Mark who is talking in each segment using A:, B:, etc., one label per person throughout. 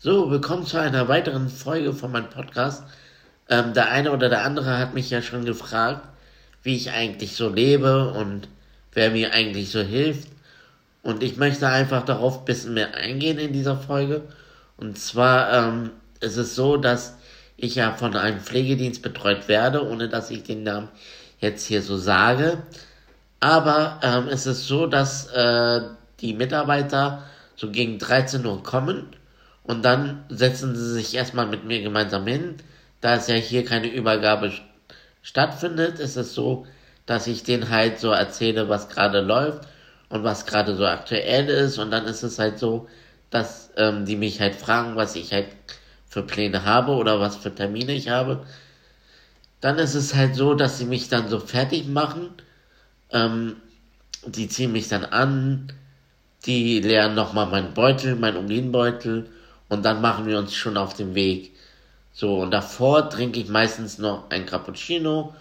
A: So, willkommen zu einer weiteren Folge von meinem Podcast. Ähm, der eine oder der andere hat mich ja schon gefragt, wie ich eigentlich so lebe und wer mir eigentlich so hilft. Und ich möchte einfach darauf ein bisschen mehr eingehen in dieser Folge. Und zwar ähm, ist es so, dass ich ja von einem Pflegedienst betreut werde, ohne dass ich den Namen jetzt hier so sage. Aber ähm, es ist so, dass äh, die Mitarbeiter so gegen 13 Uhr kommen und dann setzen sie sich erstmal mit mir gemeinsam hin. Da es ja hier keine Übergabe stattfindet, ist es so, dass ich denen halt so erzähle, was gerade läuft und was gerade so aktuell ist. Und dann ist es halt so, dass ähm, die mich halt fragen, was ich halt für Pläne habe oder was für Termine ich habe. Dann ist es halt so, dass sie mich dann so fertig machen. Ähm, die ziehen mich dann an, die leeren nochmal meinen Beutel, meinen Urinbeutel und dann machen wir uns schon auf den Weg. So, und davor trinke ich meistens noch ein Cappuccino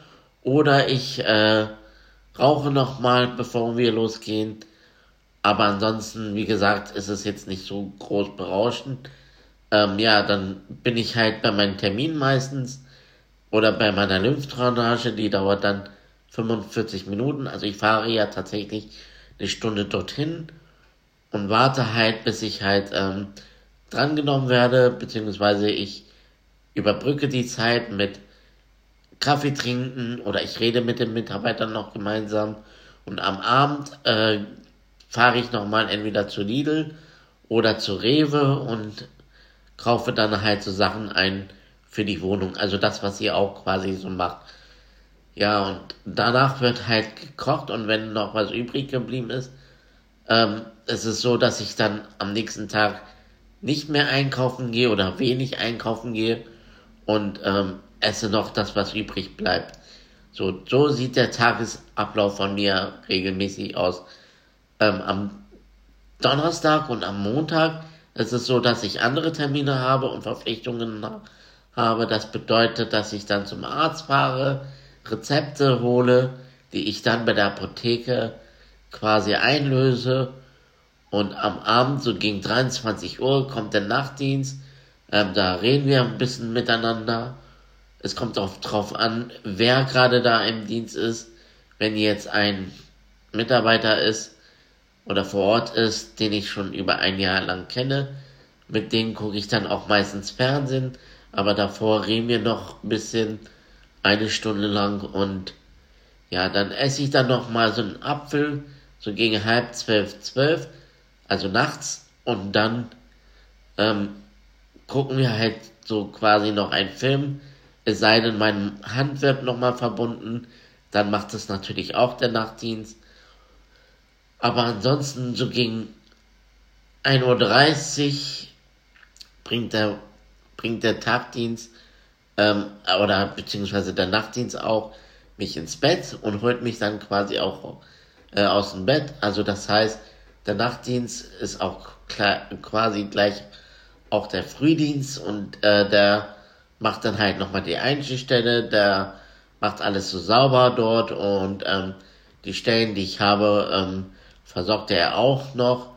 A: oder ich äh, rauche nochmal, bevor wir losgehen. Aber ansonsten, wie gesagt, ist es jetzt nicht so groß berauschend. Ähm, ja, dann bin ich halt bei meinen Terminen meistens oder bei meiner Lymphdrainage, die dauert dann 45 Minuten. Also ich fahre ja tatsächlich eine Stunde dorthin und warte halt, bis ich halt ähm, drangenommen werde, beziehungsweise ich überbrücke die Zeit mit Kaffee trinken oder ich rede mit den Mitarbeitern noch gemeinsam und am Abend äh, fahre ich nochmal entweder zu Lidl oder zu Rewe und kaufe dann halt so Sachen ein für die Wohnung. Also das, was ihr auch quasi so macht. Ja, und danach wird halt gekocht und wenn noch was übrig geblieben ist, ähm, es ist so, dass ich dann am nächsten Tag nicht mehr einkaufen gehe oder wenig einkaufen gehe und ähm, esse noch das, was übrig bleibt. So, so sieht der Tagesablauf von mir regelmäßig aus. Ähm, am Donnerstag und am Montag ist es so, dass ich andere Termine habe und Verpflichtungen habe. Das bedeutet, dass ich dann zum Arzt fahre, Rezepte hole, die ich dann bei der Apotheke quasi einlöse und am Abend, so gegen 23 Uhr, kommt der Nachtdienst. Ähm, da reden wir ein bisschen miteinander. Es kommt auch drauf an, wer gerade da im Dienst ist. Wenn jetzt ein Mitarbeiter ist oder vor Ort ist, den ich schon über ein Jahr lang kenne, mit denen gucke ich dann auch meistens Fernsehen. Aber davor reden wir noch ein bisschen eine Stunde lang und ja, dann esse ich dann noch mal so einen Apfel, so gegen halb zwölf, zwölf also nachts, und dann ähm, gucken wir halt so quasi noch einen Film, es sei denn, meine Hand wird nochmal verbunden, dann macht es natürlich auch der Nachtdienst. Aber ansonsten so gegen 1.30 Uhr bringt der, bringt der Tagdienst ähm, oder beziehungsweise der Nachtdienst auch mich ins Bett und holt mich dann quasi auch äh, aus dem Bett. Also das heißt, der Nachtdienst ist auch quasi gleich auch der Frühdienst und äh, der macht dann halt nochmal die Einstichstelle, der macht alles so sauber dort und ähm, die Stellen, die ich habe, ähm, versorgt er auch noch.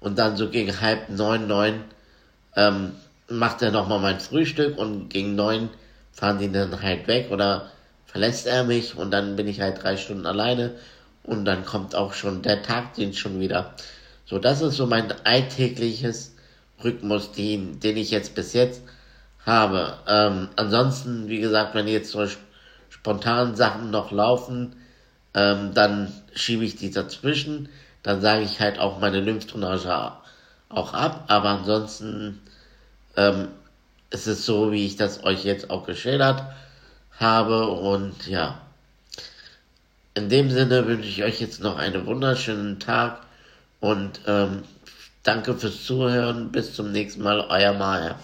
A: Und dann so gegen halb neun, neun ähm, macht er nochmal mein Frühstück und gegen neun fahren die dann halt weg oder verlässt er mich und dann bin ich halt drei Stunden alleine und dann kommt auch schon der Tagdienst schon wieder. So, das ist so mein alltägliches Rhythmus, den, den ich jetzt bis jetzt habe. Ähm, ansonsten, wie gesagt, wenn jetzt so spontan Sachen noch laufen, ähm, dann schiebe ich die dazwischen. Dann sage ich halt auch meine Lymphdrainage auch ab. Aber ansonsten ähm, ist es so, wie ich das euch jetzt auch geschildert habe. Und ja, in dem Sinne wünsche ich euch jetzt noch einen wunderschönen Tag und ähm, danke fürs Zuhören. Bis zum nächsten Mal, euer Maya.